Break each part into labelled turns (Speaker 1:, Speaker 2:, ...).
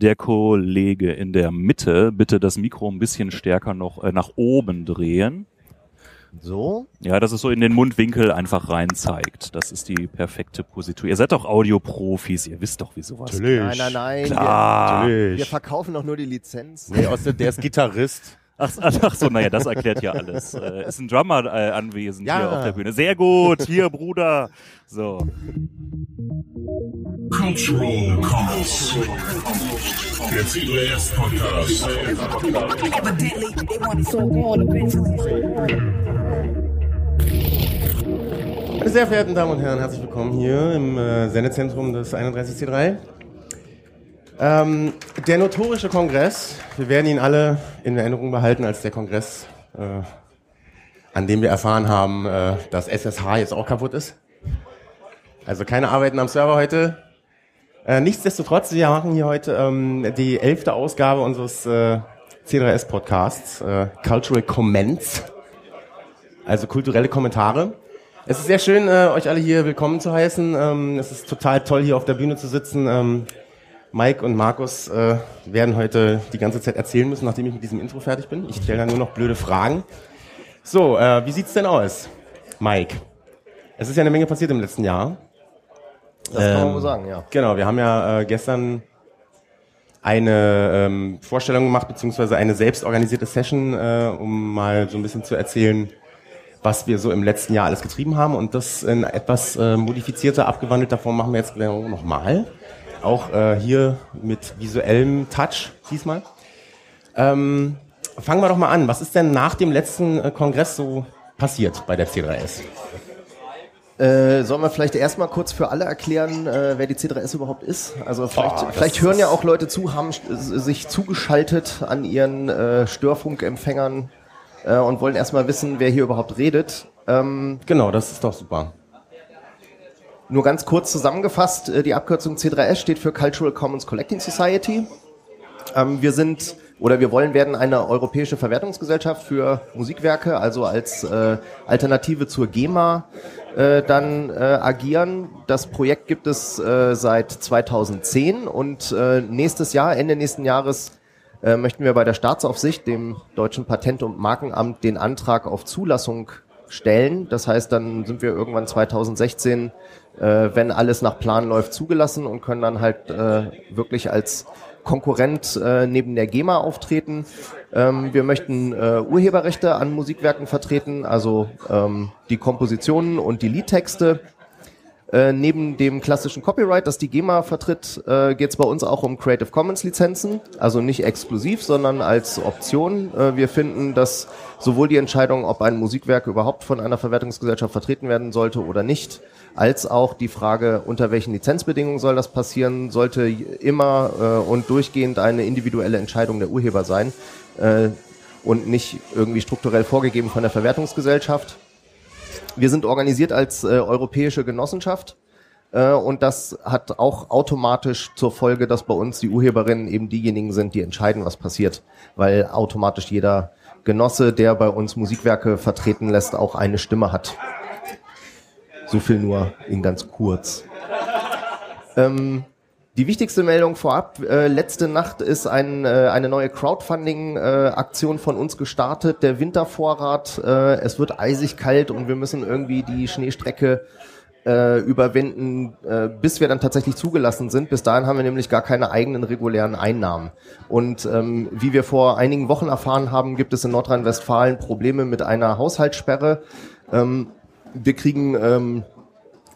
Speaker 1: Der Kollege in der Mitte, bitte das Mikro ein bisschen stärker noch äh, nach oben drehen.
Speaker 2: So?
Speaker 1: Ja, dass es so in den Mundwinkel einfach rein zeigt. Das ist die perfekte Positur. Ihr seid doch Audioprofis, ihr wisst doch, wie sowas
Speaker 2: Natürlich. Nein, nein, nein.
Speaker 1: Klar.
Speaker 2: Wir, wir verkaufen doch nur die Lizenz.
Speaker 3: Nee, aus der, der ist Gitarrist.
Speaker 1: Ach, ach so, naja, das erklärt ja alles. Äh, ist ein Drummer äh, anwesend
Speaker 3: Ja.
Speaker 1: hier auf der Bühne. Sehr gut, hier, Bruder. So.
Speaker 4: Cultural Commons. Der CBS Podcast.
Speaker 5: Evidently, they want it so gone eventually.
Speaker 3: Meine sehr verehrten Damen und Herren, herzlich willkommen hier im äh, Sendezentrum des 31C3. Ähm, der notorische Kongress, wir werden ihn alle in Erinnerung behalten als der Kongress, äh, an dem wir erfahren haben, äh, dass SSH jetzt auch kaputt ist. Also keine Arbeiten am Server heute. Äh, nichtsdestotrotz, wir machen hier heute ähm, die elfte Ausgabe unseres äh, C3S-Podcasts, äh, Cultural Comments, also kulturelle Kommentare. Es ist sehr schön, äh, euch alle hier willkommen zu heißen. Ähm, es ist total toll, hier auf der Bühne zu sitzen. Ähm, Mike und Markus äh, werden heute die ganze Zeit erzählen müssen, nachdem ich mit diesem Intro fertig bin. Ich stelle dann nur noch blöde Fragen. So, äh, wie sieht's denn aus, Mike? Es ist ja eine Menge passiert im letzten Jahr.
Speaker 2: Das kann man
Speaker 3: Ähm,
Speaker 2: wohl sagen, ja.
Speaker 3: Genau, wir haben ja äh, gestern eine ähm, Vorstellung gemacht, beziehungsweise eine selbstorganisierte Session, äh, um mal so ein bisschen zu erzählen, was wir so im letzten Jahr alles getrieben haben. Und das in etwas äh, modifizierter, abgewandelter Form machen wir jetzt nochmal. Auch äh, hier mit visuellem Touch diesmal. Ähm, fangen wir doch mal an. Was ist denn nach dem letzten äh, Kongress so passiert bei der C3S?
Speaker 2: Äh, sollen wir vielleicht erstmal kurz für alle erklären, äh, wer die C3S überhaupt ist? Also vielleicht,
Speaker 3: das
Speaker 2: vielleicht hören ja auch Leute zu, haben sch- sich zugeschaltet an ihren äh, Störfunkempfängern äh, und wollen erstmal wissen, wer hier überhaupt redet. Ähm,
Speaker 3: Genau, das ist doch super.
Speaker 2: Nur ganz kurz zusammengefasst, äh, die Abkürzung C3S steht für Cultural Commons Collecting Society. Ähm, wir sind oder wir wollen werden eine europäische Verwertungsgesellschaft für Musikwerke, also als äh, Alternative zur GEMA äh, dann äh, agieren. Das Projekt gibt es äh, seit 2010 und äh, nächstes Jahr, Ende nächsten Jahres, äh, möchten wir bei der Staatsaufsicht, dem deutschen Patent- und Markenamt, den Antrag auf Zulassung stellen. Das heißt, dann sind wir irgendwann 2016, äh, wenn alles nach Plan läuft, zugelassen und können dann halt äh, wirklich als Konkurrent äh, neben der GEMA auftreten. Ähm, wir möchten äh, Urheberrechte an Musikwerken vertreten, also ähm, die Kompositionen und die Liedtexte. Äh, neben dem klassischen Copyright, das die GEMA vertritt, äh, geht es bei uns auch um Creative Commons Lizenzen, also nicht exklusiv, sondern als Option. Äh, wir finden, dass sowohl die Entscheidung, ob ein Musikwerk überhaupt von einer Verwertungsgesellschaft vertreten werden sollte oder nicht, als auch die Frage, unter welchen Lizenzbedingungen soll das passieren, sollte immer äh, und durchgehend eine individuelle Entscheidung der Urheber sein äh, und nicht irgendwie strukturell vorgegeben von der Verwertungsgesellschaft. Wir sind organisiert als äh, europäische Genossenschaft äh, und das hat auch automatisch zur Folge, dass bei uns die Urheberinnen eben diejenigen sind, die entscheiden, was passiert, weil automatisch jeder Genosse, der bei uns Musikwerke vertreten lässt, auch eine Stimme hat. So viel nur in ganz kurz. Ähm, die wichtigste Meldung vorab, äh, letzte Nacht ist ein, äh, eine neue Crowdfunding-Aktion von uns gestartet, der Wintervorrat. Äh, es wird eisig kalt und wir müssen irgendwie die Schneestrecke äh, überwinden, äh, bis wir dann tatsächlich zugelassen sind. Bis dahin haben wir nämlich gar keine eigenen regulären Einnahmen. Und ähm, wie wir vor einigen Wochen erfahren haben, gibt es in Nordrhein-Westfalen Probleme mit einer Haushaltssperre. Ähm, wir kriegen ähm,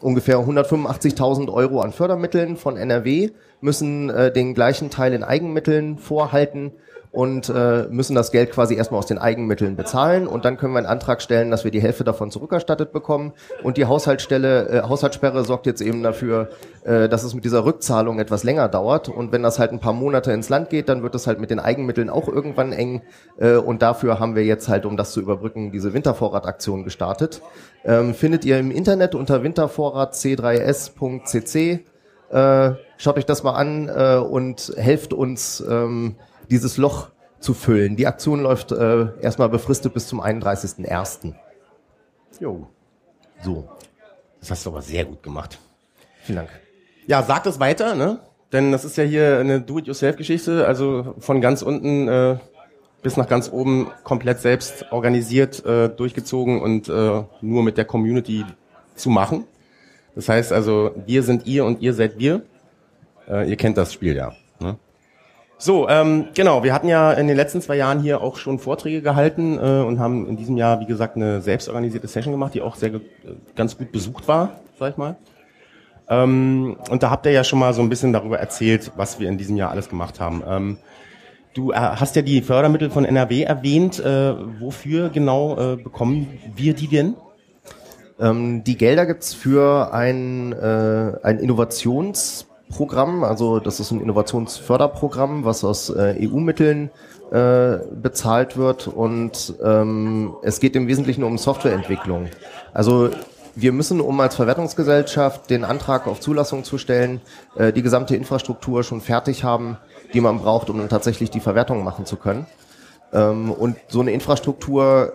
Speaker 2: ungefähr 185.000 Euro an Fördermitteln von NRW, müssen äh, den gleichen Teil in Eigenmitteln vorhalten und äh, müssen das Geld quasi erstmal aus den Eigenmitteln bezahlen und dann können wir einen Antrag stellen, dass wir die Hälfte davon zurückerstattet bekommen und die Haushaltsstelle, äh, Haushaltssperre sorgt jetzt eben dafür, äh, dass es mit dieser Rückzahlung etwas länger dauert und wenn das halt ein paar Monate ins Land geht, dann wird es halt mit den Eigenmitteln auch irgendwann eng äh, und dafür haben wir jetzt halt, um das zu überbrücken, diese Wintervorrataktion gestartet. Ähm, findet ihr im Internet unter wintervorrat c3s.cc. Äh, schaut euch das mal an äh, und helft uns, ähm, dieses Loch zu füllen. Die Aktion läuft äh, erstmal befristet bis zum 31.01.
Speaker 3: Jo.
Speaker 2: So,
Speaker 3: Das hast du aber sehr gut gemacht.
Speaker 2: vielen Dank.
Speaker 3: Ja, sagt es weiter, ne? denn das ist ja hier eine Do-it-yourself-Geschichte, also von ganz unten äh, bis nach ganz oben komplett selbst organisiert, äh, durchgezogen und äh, nur mit der Community zu machen. Das heißt also, wir sind ihr und ihr seid wir. Äh, ihr kennt das Spiel ja. Ne? So, ähm, genau, wir hatten ja in den letzten zwei Jahren hier auch schon Vorträge gehalten äh, und haben in diesem Jahr, wie gesagt, eine selbstorganisierte Session gemacht, die auch sehr äh, ganz gut besucht war, sag ich mal. Ähm, und da habt ihr ja schon mal so ein bisschen darüber erzählt, was wir in diesem Jahr alles gemacht haben. Ähm, du äh, hast ja die Fördermittel von NRW erwähnt. Äh, wofür genau äh, bekommen wir die denn?
Speaker 2: Ähm, die Gelder gibt's für ein, äh, ein Innovationsprogramm, also das ist ein Innovationsförderprogramm, was aus äh, EU-Mitteln äh, bezahlt wird und ähm, es geht im Wesentlichen um Softwareentwicklung. Also wir müssen, um als Verwertungsgesellschaft den Antrag auf Zulassung zu stellen, äh, die gesamte Infrastruktur schon fertig haben, die man braucht, um dann tatsächlich die Verwertung machen zu können. Ähm, und so eine Infrastruktur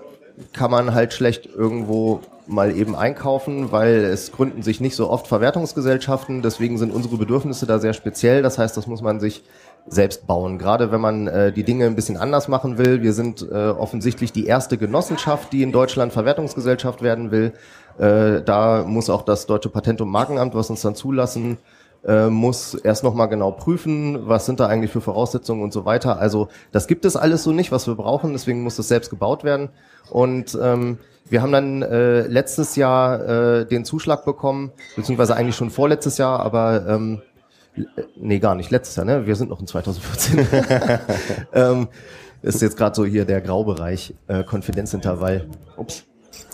Speaker 2: kann man halt schlecht irgendwo mal eben einkaufen, weil es gründen sich nicht so oft Verwertungsgesellschaften. Deswegen sind unsere Bedürfnisse da sehr speziell. Das heißt, das muss man sich selbst bauen. Gerade wenn man äh, die Dinge ein bisschen anders machen will. Wir sind äh, offensichtlich die erste Genossenschaft, die in Deutschland Verwertungsgesellschaft werden will. Äh, da muss auch das Deutsche Patent- und Markenamt, was uns dann zulassen, äh, muss erst noch mal genau prüfen, was sind da eigentlich für Voraussetzungen und so weiter. Also das gibt es alles so nicht, was wir brauchen. Deswegen muss das selbst gebaut werden. Und ähm, wir haben dann äh, letztes Jahr äh, den Zuschlag bekommen, beziehungsweise eigentlich schon vorletztes Jahr, aber ähm, äh, nee, gar nicht letztes Jahr, ne? Wir sind noch in 2014. ähm, ist jetzt gerade so hier der Graubereich, äh, Konfidenzintervall. Ups.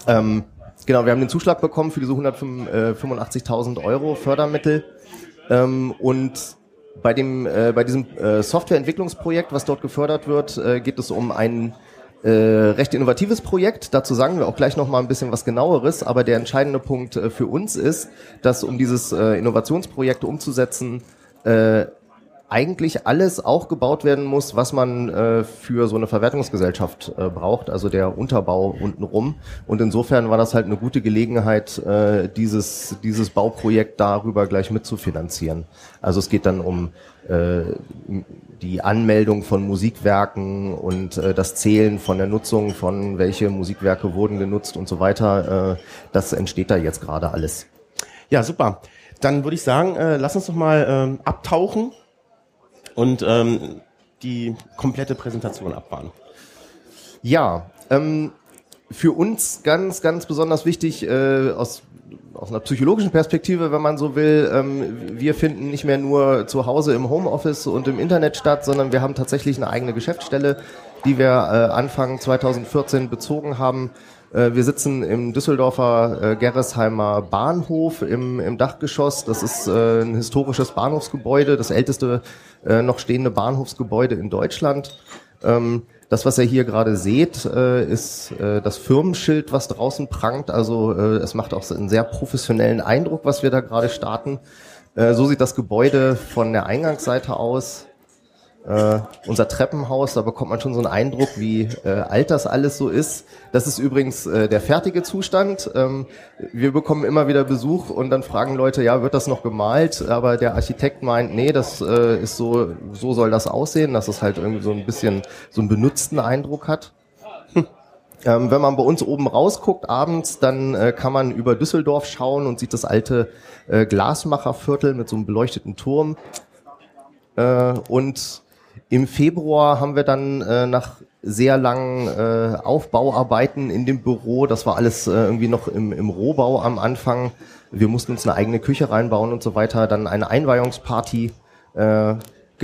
Speaker 2: Ähm, genau, wir haben den Zuschlag bekommen für diese 185.000 Euro Fördermittel. Ähm, und bei dem, äh, bei diesem äh, Softwareentwicklungsprojekt, was dort gefördert wird, äh, geht es um ein äh, recht innovatives Projekt. Dazu sagen wir auch gleich noch mal ein bisschen was genaueres. Aber der entscheidende Punkt äh, für uns ist, dass um dieses äh, Innovationsprojekt umzusetzen, äh, eigentlich alles auch gebaut werden muss, was man äh, für so eine Verwertungsgesellschaft äh, braucht, also der Unterbau untenrum. Und insofern war das halt eine gute Gelegenheit, äh, dieses, dieses Bauprojekt darüber gleich mitzufinanzieren. Also es geht dann um äh, die Anmeldung von Musikwerken und äh, das Zählen von der Nutzung von welche Musikwerke wurden genutzt und so weiter. Äh, das entsteht da jetzt gerade alles.
Speaker 3: Ja, super. Dann würde ich sagen, äh, lass uns doch mal ähm, abtauchen und ähm, die komplette Präsentation abfahren.
Speaker 2: Ja, ähm, für uns ganz, ganz besonders wichtig äh, aus aus einer psychologischen Perspektive, wenn man so will, ähm, wir finden nicht mehr nur zu Hause im Homeoffice und im Internet statt, sondern wir haben tatsächlich eine eigene Geschäftsstelle, die wir äh, Anfang 2014 bezogen haben. Äh, wir sitzen im Düsseldorfer äh, Gerresheimer Bahnhof im, im Dachgeschoss. Das ist äh, ein historisches Bahnhofsgebäude, das älteste noch stehende Bahnhofsgebäude in Deutschland. Ähm, das, was ihr hier gerade seht, ist das Firmenschild, was draußen prangt. Also es macht auch einen sehr professionellen Eindruck, was wir da gerade starten. So sieht das Gebäude von der Eingangsseite aus. Äh, unser Treppenhaus, da bekommt man schon so einen Eindruck, wie äh, alt das alles so ist. Das ist übrigens äh, der fertige Zustand. Ähm, wir bekommen immer wieder Besuch und dann fragen Leute, ja, wird das noch gemalt? Aber der Architekt meint, nee, das äh, ist so, so soll das aussehen, dass es halt irgendwie so ein bisschen so einen benutzten Eindruck hat. Ähm, wenn man bei uns oben rausguckt abends, dann äh, kann man über Düsseldorf schauen und sieht das alte äh, Glasmacherviertel mit so einem beleuchteten Turm. Äh, und im Februar haben wir dann äh, nach sehr langen äh, Aufbauarbeiten in dem Büro, das war alles äh, irgendwie noch im, im Rohbau am Anfang, wir mussten uns eine eigene Küche reinbauen und so weiter, dann eine Einweihungsparty äh,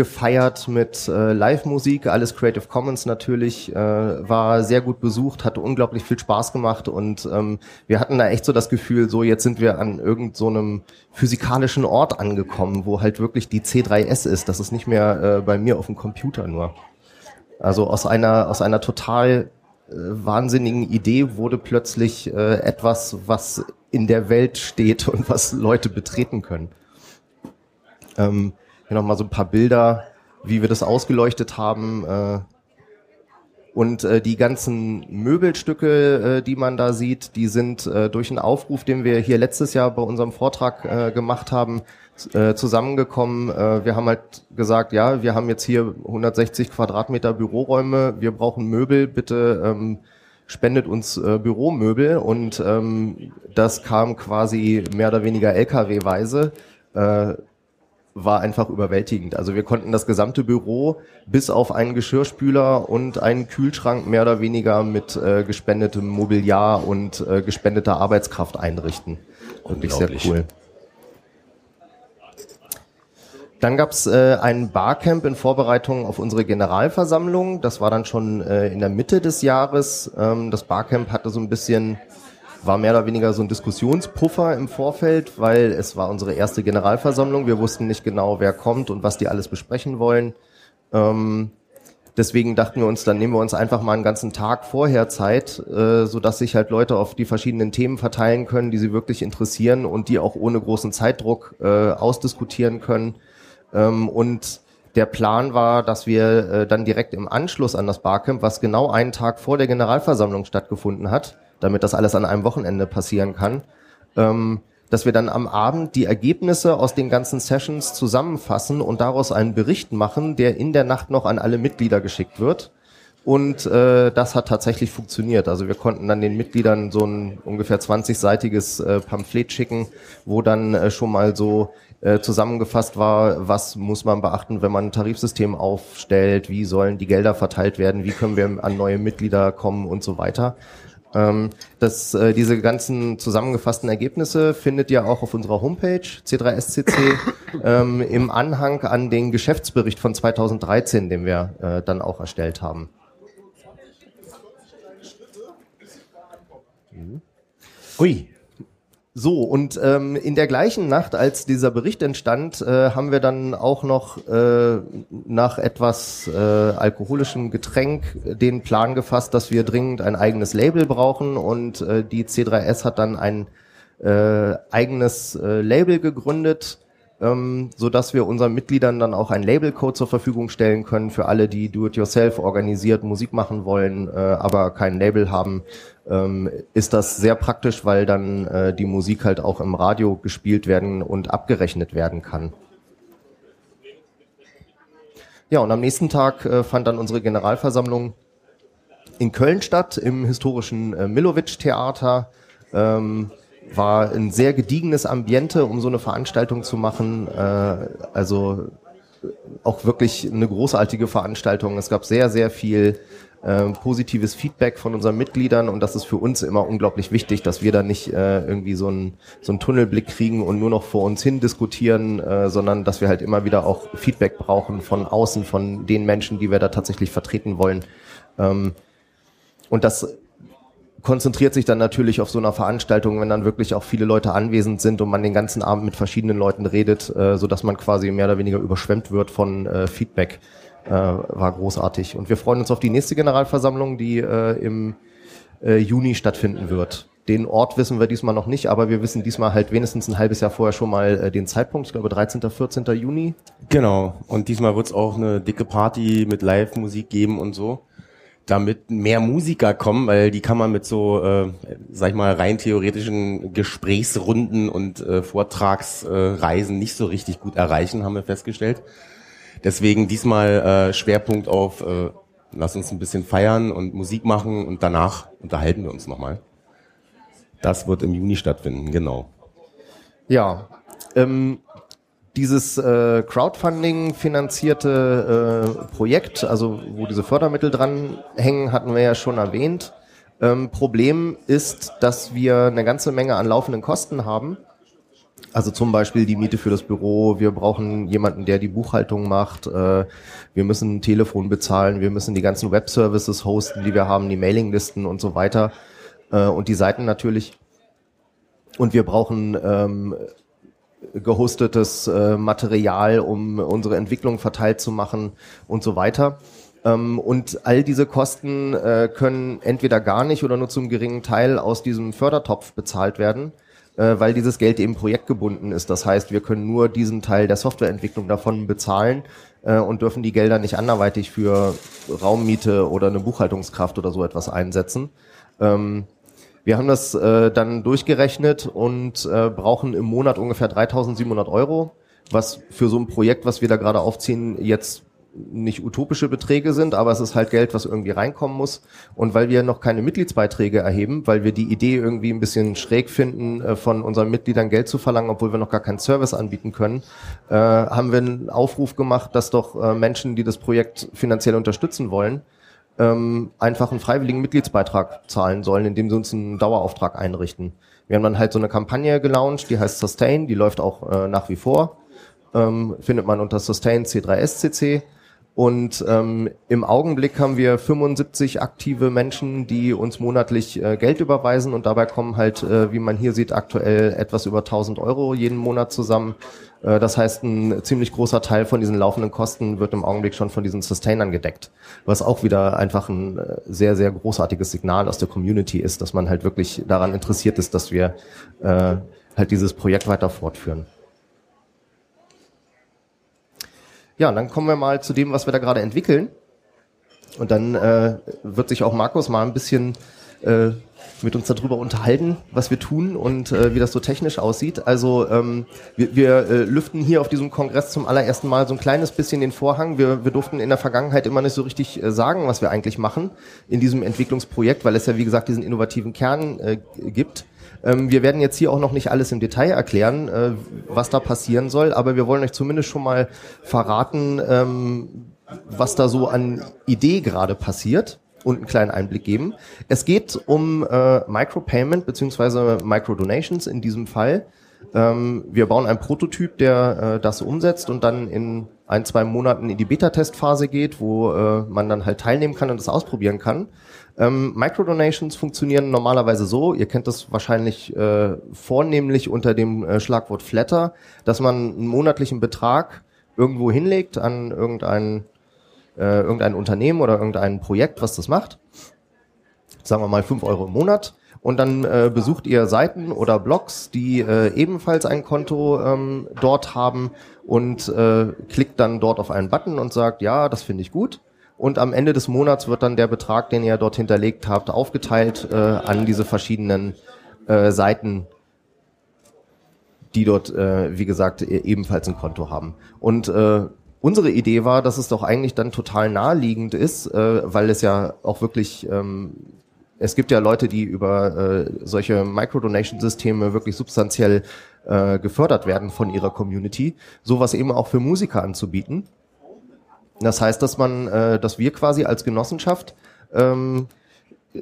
Speaker 2: gefeiert mit äh, Live-Musik, alles Creative Commons natürlich, äh, war sehr gut besucht, hatte unglaublich viel Spaß gemacht und ähm, wir hatten da echt so das Gefühl, so jetzt sind wir an irgendeinem so physikalischen Ort angekommen, wo halt wirklich die C3S ist. Das ist nicht mehr äh, bei mir auf dem Computer nur. Also aus einer aus einer total äh, wahnsinnigen Idee wurde plötzlich äh, etwas, was in der Welt steht und was Leute betreten können. Ähm, hier nochmal so ein paar Bilder, wie wir das ausgeleuchtet haben. Äh, Und äh, die ganzen Möbelstücke, äh, die man da sieht, die sind durch einen Aufruf, den wir hier letztes Jahr bei unserem Vortrag gemacht haben, zusammengekommen. Wir haben halt gesagt, ja, wir haben jetzt hier 160 Quadratmeter Büroräume, wir brauchen Möbel, bitte ähm, spendet uns Büromöbel und ähm, das kam quasi mehr oder weniger LKW-weise. War einfach überwältigend. Also wir konnten das gesamte Büro bis auf einen Geschirrspüler und einen Kühlschrank mehr oder weniger mit äh, gespendetem Mobiliar und äh, gespendeter Arbeitskraft einrichten. Wirklich sehr cool. Dann gab's äh, ein Barcamp in Vorbereitung auf unsere Generalversammlung. Das war dann schon äh, in der Mitte des Jahres. Ähm, das Barcamp hatte so ein bisschen, war mehr oder weniger so ein Diskussionspuffer im Vorfeld, weil es war unsere erste Generalversammlung. Wir wussten nicht genau, wer kommt und was die alles besprechen wollen. Ähm, deswegen dachten wir uns, dann nehmen wir uns einfach mal einen ganzen Tag vorher Zeit, äh, so dass sich halt Leute auf die verschiedenen Themen verteilen können, die sie wirklich interessieren und die auch ohne großen Zeitdruck äh, ausdiskutieren können. Ähm, und der Plan war, dass wir äh, dann direkt im Anschluss an das Barcamp, was genau einen Tag vor der Generalversammlung stattgefunden hat, damit das alles an einem Wochenende passieren kann, ähm, dass wir dann am Abend die Ergebnisse aus den ganzen Sessions zusammenfassen und daraus einen Bericht machen, der in der Nacht noch an alle Mitglieder geschickt wird. Und äh, das hat tatsächlich funktioniert. Also wir konnten dann den Mitgliedern so ein ungefähr 20-seitiges äh, Pamphlet schicken, wo dann äh, schon mal so äh, zusammengefasst war, was muss man beachten, wenn man ein Tarifsystem aufstellt, wie sollen die Gelder verteilt werden, wie können wir an neue Mitglieder kommen und so weiter. Ähm, das, äh, diese ganzen zusammengefassten Ergebnisse findet ihr auch auf unserer Homepage C3SCC ähm, im Anhang an den Geschäftsbericht von 2013, den wir äh, dann auch erstellt haben.
Speaker 3: Ui.
Speaker 2: So, und ähm, in der gleichen Nacht, als dieser Bericht entstand, äh, haben wir dann auch noch äh, nach etwas äh, alkoholischem Getränk den Plan gefasst, dass wir dringend ein eigenes Label brauchen. Und äh, die C3S hat dann ein äh, eigenes äh, Label gegründet, ähm, so dass wir unseren Mitgliedern dann auch einen Labelcode zur Verfügung stellen können für alle, die do-it-yourself organisiert Musik machen wollen, äh, aber kein Label haben ähm, ist das sehr praktisch, weil dann äh, die Musik halt auch im Radio gespielt werden und abgerechnet werden kann. Ja, und am nächsten Tag äh, fand dann unsere Generalversammlung in Köln statt, im historischen äh, Milovic-Theater. Ähm, war ein sehr gediegenes Ambiente, um so eine Veranstaltung zu machen. Äh, also auch wirklich eine großartige Veranstaltung. Es gab sehr, sehr viel äh, positives Feedback von unseren Mitgliedern und das ist für uns immer unglaublich wichtig, dass wir da nicht äh, irgendwie so einen so einen Tunnelblick kriegen und nur noch vor uns hin diskutieren, äh, sondern dass wir halt immer wieder auch Feedback brauchen von außen, von den Menschen, die wir da tatsächlich vertreten wollen. Ähm, und das konzentriert sich dann natürlich auf so einer Veranstaltung, wenn dann wirklich auch viele Leute anwesend sind und man den ganzen Abend mit verschiedenen Leuten redet, äh, so dass man quasi mehr oder weniger überschwemmt wird von äh, Feedback äh, war großartig. Und wir freuen uns auf die nächste Generalversammlung, die äh, im äh, Juni stattfinden wird. Den Ort wissen wir diesmal noch nicht, aber wir wissen diesmal halt wenigstens ein halbes Jahr vorher schon mal äh, den Zeitpunkt, ich glaube 13., 14. Juni.
Speaker 3: Genau. Und diesmal wird's auch eine dicke Party mit Live-Musik geben und so. Damit mehr Musiker kommen, weil die kann man mit so, äh, sag ich mal, rein theoretischen Gesprächsrunden und äh, Vortragsreisen nicht so richtig gut erreichen, haben wir festgestellt. Deswegen diesmal äh, Schwerpunkt auf, äh, lass uns ein bisschen feiern und Musik machen und danach unterhalten wir uns nochmal. Das wird im Juni stattfinden, genau.
Speaker 2: Ja, ähm, dieses äh, Crowdfunding finanzierte äh, Projekt, also wo diese Fördermittel dran hängen, hatten wir ja schon erwähnt. Ähm, Problem ist, dass wir eine ganze Menge an laufenden Kosten haben. Also zum Beispiel die Miete für das Büro, wir brauchen jemanden, der die Buchhaltung macht, äh, wir müssen ein Telefon bezahlen, wir müssen die ganzen Web-Services hosten, die wir haben, die Mailinglisten und so weiter äh, und die Seiten natürlich. Und wir brauchen ähm, gehostetes äh, Material, um unsere Entwicklung verteilt zu machen und so weiter. Ähm, und all diese Kosten äh, können entweder gar nicht oder nur zum geringen Teil aus diesem Fördertopf bezahlt werden. äh, weil dieses Geld eben projektgebunden ist. Das heißt, wir können nur diesen Teil der Softwareentwicklung davon bezahlen äh, und dürfen die Gelder nicht anderweitig für Raummiete oder eine Buchhaltungskraft oder so etwas einsetzen. Ähm, wir haben das äh, dann durchgerechnet und äh, brauchen im Monat ungefähr 3.700 Euro, was für so ein Projekt, was wir da gerade aufziehen, jetzt nicht utopische Beträge sind, aber es ist halt Geld, was irgendwie reinkommen muss. Und weil wir noch keine Mitgliedsbeiträge erheben, weil wir die Idee irgendwie ein bisschen schräg finden, äh, von unseren Mitgliedern Geld zu verlangen, obwohl wir noch gar keinen Service anbieten können, äh, haben wir einen Aufruf gemacht, dass doch äh, Menschen, die das Projekt finanziell unterstützen wollen, ähm, einfach einen freiwilligen Mitgliedsbeitrag zahlen sollen, indem sie uns einen Dauerauftrag einrichten. Wir haben dann halt so eine Kampagne gelauncht, die heißt Sustain, die läuft auch äh, nach wie vor. Ähm, findet man unter Sustain C3SCC. Und ähm, im Augenblick haben wir 75 aktive Menschen, die uns monatlich äh, Geld überweisen und dabei kommen halt, äh, wie man hier sieht, aktuell etwas über 1000 Euro jeden Monat zusammen. Äh, das heißt, ein ziemlich großer Teil von diesen laufenden Kosten wird im Augenblick schon von diesen Sustainern gedeckt, was auch wieder einfach ein äh, sehr, sehr großartiges Signal aus der Community ist, dass man halt wirklich daran interessiert ist, dass wir äh, halt dieses Projekt weiter fortführen. Ja, dann kommen wir mal zu dem, was wir da gerade entwickeln. Und dann äh, wird sich auch Markus mal ein bisschen äh, mit uns darüber unterhalten, was wir tun und äh, wie das so technisch aussieht. Also ähm, wir, wir äh, lüften hier auf diesem Kongress zum allerersten Mal so ein kleines bisschen den Vorhang. Wir, wir durften in der Vergangenheit immer nicht so richtig äh, sagen, was wir eigentlich machen in diesem Entwicklungsprojekt, weil es ja wie gesagt diesen innovativen Kern äh, gibt. Ähm, wir werden jetzt hier auch noch nicht alles im Detail erklären, äh, was da passieren soll, aber wir wollen euch zumindest schon mal verraten, ähm, was da so an Idee gerade passiert und einen kleinen Einblick geben. Es geht um äh, Micropayment beziehungsweise Microdonations in diesem Fall. Ähm, wir bauen einen Prototyp, der äh, das umsetzt und dann in ein, zwei Monaten in die Beta-Testphase geht, wo äh, man dann halt teilnehmen kann und das ausprobieren kann. Ähm, Microdonations funktionieren normalerweise so, ihr kennt das wahrscheinlich äh, vornehmlich unter dem äh, Schlagwort Flatter, dass man einen monatlichen Betrag irgendwo hinlegt an irgendein, äh, irgendein Unternehmen oder irgendein Projekt, was das macht. Sagen wir mal fünf Euro im Monat. Und dann äh, besucht ihr Seiten oder Blogs, die äh, ebenfalls ein Konto ähm, dort haben und äh, klickt dann dort auf einen Button und sagt, ja, das finde ich gut und am Ende des Monats wird dann der Betrag, den ihr dort hinterlegt habt, aufgeteilt äh, an diese verschiedenen äh, Seiten, die dort, äh, wie gesagt, e-, ebenfalls ein Konto haben. Und äh, unsere Idee war, dass es doch eigentlich dann total naheliegend ist, äh, weil es ja auch wirklich ähm, es gibt ja Leute, die über äh, solche Microdonation-Systeme wirklich substanziell äh, gefördert werden von ihrer Community, sowas eben auch für Musiker anzubieten. Das heißt, dass man, äh, dass wir quasi als Genossenschaft ähm,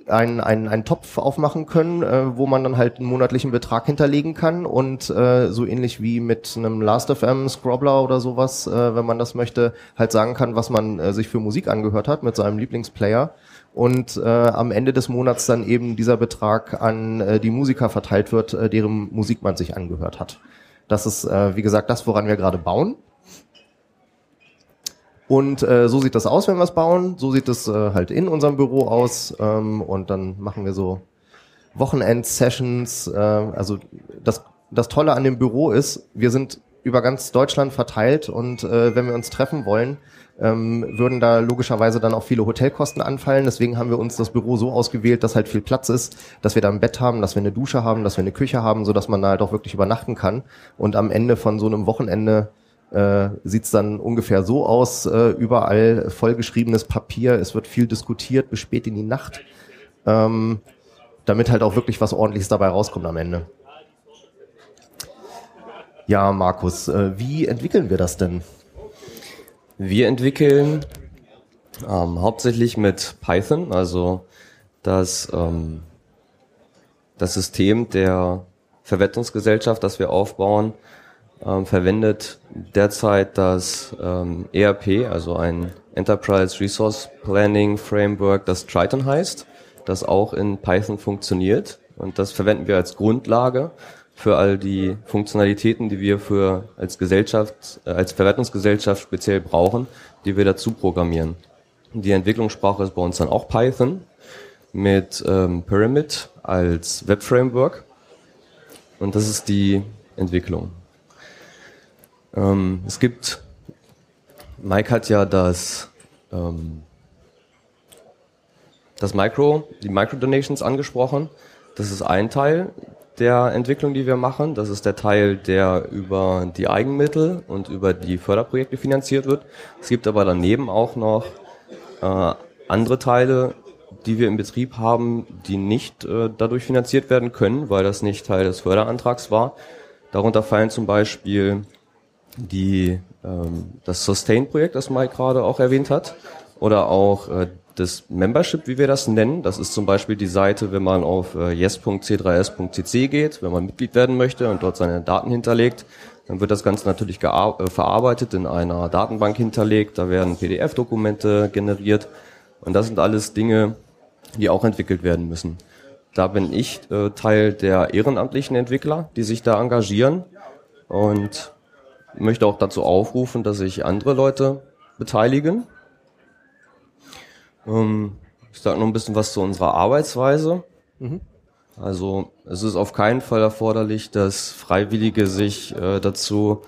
Speaker 2: einen, einen, einen Topf aufmachen können, äh, wo man dann halt einen monatlichen Betrag hinterlegen kann und äh, so ähnlich wie mit einem Last.fm Scrobbler oder sowas, äh, wenn man das möchte, halt sagen kann, was man äh, sich für Musik angehört hat mit seinem Lieblingsplayer und äh, am Ende des Monats dann eben dieser Betrag an äh, die Musiker verteilt wird, äh, deren Musik man sich angehört hat. Das ist, äh, wie gesagt, das, woran wir gerade bauen. Und äh, so sieht das aus, wenn wir es bauen. So sieht es äh, halt in unserem Büro aus. Ähm, und dann machen wir so Wochenend-Sessions. Äh, also das, das Tolle an dem Büro ist, wir sind über ganz Deutschland verteilt und äh, wenn wir uns treffen wollen, ähm, würden da logischerweise dann auch viele Hotelkosten anfallen. Deswegen haben wir uns das Büro so ausgewählt, dass halt viel Platz ist, dass wir da ein Bett haben, dass wir eine Dusche haben, dass wir eine Küche haben, so dass man da halt auch wirklich übernachten kann. Und am Ende von so einem Wochenende äh, sieht es dann ungefähr so aus, äh, überall vollgeschriebenes Papier, es wird viel diskutiert bis spät in die Nacht, ähm, damit halt auch wirklich was ordentliches dabei rauskommt am Ende. Ja, Markus, äh, wie entwickeln wir das denn?
Speaker 6: Wir entwickeln ähm, hauptsächlich mit Python, also das, ähm, das System der Verwertungsgesellschaft, das wir aufbauen, ähm, verwendet derzeit das ähm, ERP, also ein Enterprise Resource Planning Framework, das Triton heißt, das auch in Python funktioniert. Und das verwenden wir als Grundlage für all die Funktionalitäten, die wir für als Gesellschaft, äh, als Verwertungsgesellschaft speziell brauchen, die wir dazu programmieren. Die Entwicklungssprache ist bei uns dann auch Python mit ähm, Pyramid als Web-Framework Und das ist die Entwicklung. Ähm, es gibt, Mike hat ja das, ähm, das Micro, die Micro-Donations angesprochen. Das ist ein Teil der Entwicklung, die wir machen. Das ist der Teil, der über die Eigenmittel und über die Förderprojekte finanziert wird. Es gibt aber daneben auch noch äh, andere Teile, die wir im Betrieb haben, die nicht äh, dadurch finanziert werden können, weil das nicht Teil des Förderantrags war. Darunter fallen zum Beispiel die, ähm, das Sustain-Projekt, das Mike gerade auch erwähnt hat, oder auch äh, das Membership, wie wir das nennen. Das ist zum Beispiel die Seite, wenn man auf äh, yes.c3s.cc geht, wenn man Mitglied werden möchte und dort seine Daten hinterlegt, dann wird das Ganze natürlich äh, verarbeitet, in einer Datenbank hinterlegt, da werden PDF-Dokumente generiert und das sind alles Dinge, die auch entwickelt werden müssen. Da bin ich äh, Teil der ehrenamtlichen Entwickler, die sich da engagieren und möchte auch dazu aufrufen, dass sich andere Leute beteiligen. Ähm, ich sage noch ein bisschen was zu unserer Arbeitsweise. Mhm. Also es ist auf keinen Fall erforderlich, dass Freiwillige sich äh, dazu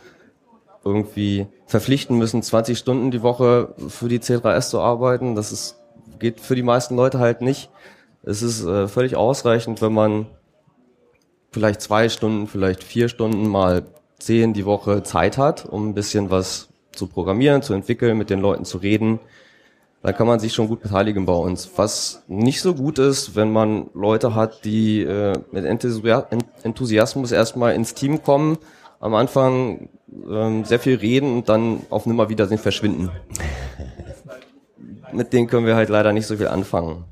Speaker 6: irgendwie verpflichten müssen, 20 Stunden die Woche für die C3S zu arbeiten. Das ist, geht für die meisten Leute halt nicht. Es ist äh, völlig ausreichend, wenn man vielleicht zwei Stunden, vielleicht vier Stunden mal zehn die Woche Zeit hat, um ein bisschen was zu programmieren, zu entwickeln, mit den Leuten zu reden dann kann man sich schon gut beteiligen bei uns. Was nicht so gut ist, wenn man Leute hat, die äh, mit Enthusiasmus erstmal ins Team kommen, am Anfang ähm, sehr viel reden und dann auf Nimmerwiedersehen verschwinden. mit denen können wir halt leider nicht so viel anfangen.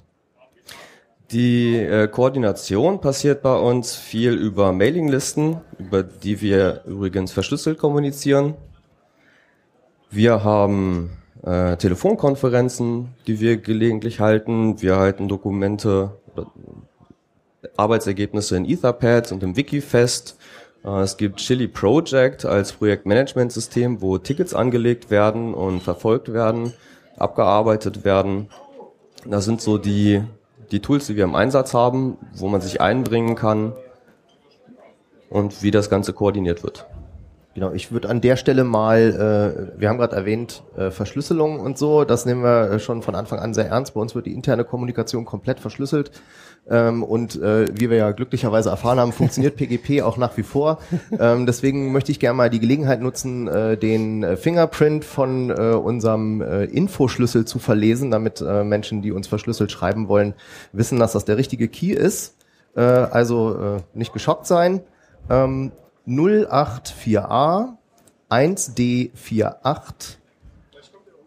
Speaker 6: Die äh, Koordination passiert bei uns viel über Mailinglisten, über die wir übrigens verschlüsselt kommunizieren. Wir haben äh, Telefonkonferenzen, die wir gelegentlich halten. Wir halten Dokumente, Arbeitsergebnisse in Etherpad und im Wiki fest. Äh, es gibt Chili Project als Projektmanagementsystem, wo Tickets angelegt werden und verfolgt werden, abgearbeitet werden. Das sind so die, die Tools, die wir im Einsatz haben, wo man sich einbringen kann und wie das Ganze koordiniert wird.
Speaker 2: Genau, ich würde an der Stelle mal, äh, wir haben gerade erwähnt, äh, Verschlüsselung und so, das nehmen wir äh, schon von Anfang an sehr ernst. Bei uns wird die interne Kommunikation komplett verschlüsselt. Ähm, und äh, wie wir ja glücklicherweise erfahren haben, funktioniert PGP auch nach wie vor. Ähm, deswegen möchte ich gerne mal die Gelegenheit nutzen, äh, den Fingerprint von äh, unserem äh, Infoschlüssel zu verlesen, damit äh, Menschen, die uns verschlüsselt schreiben wollen, wissen, dass das der richtige Key ist. Äh, also äh, nicht geschockt sein. Ähm, 084a 1D48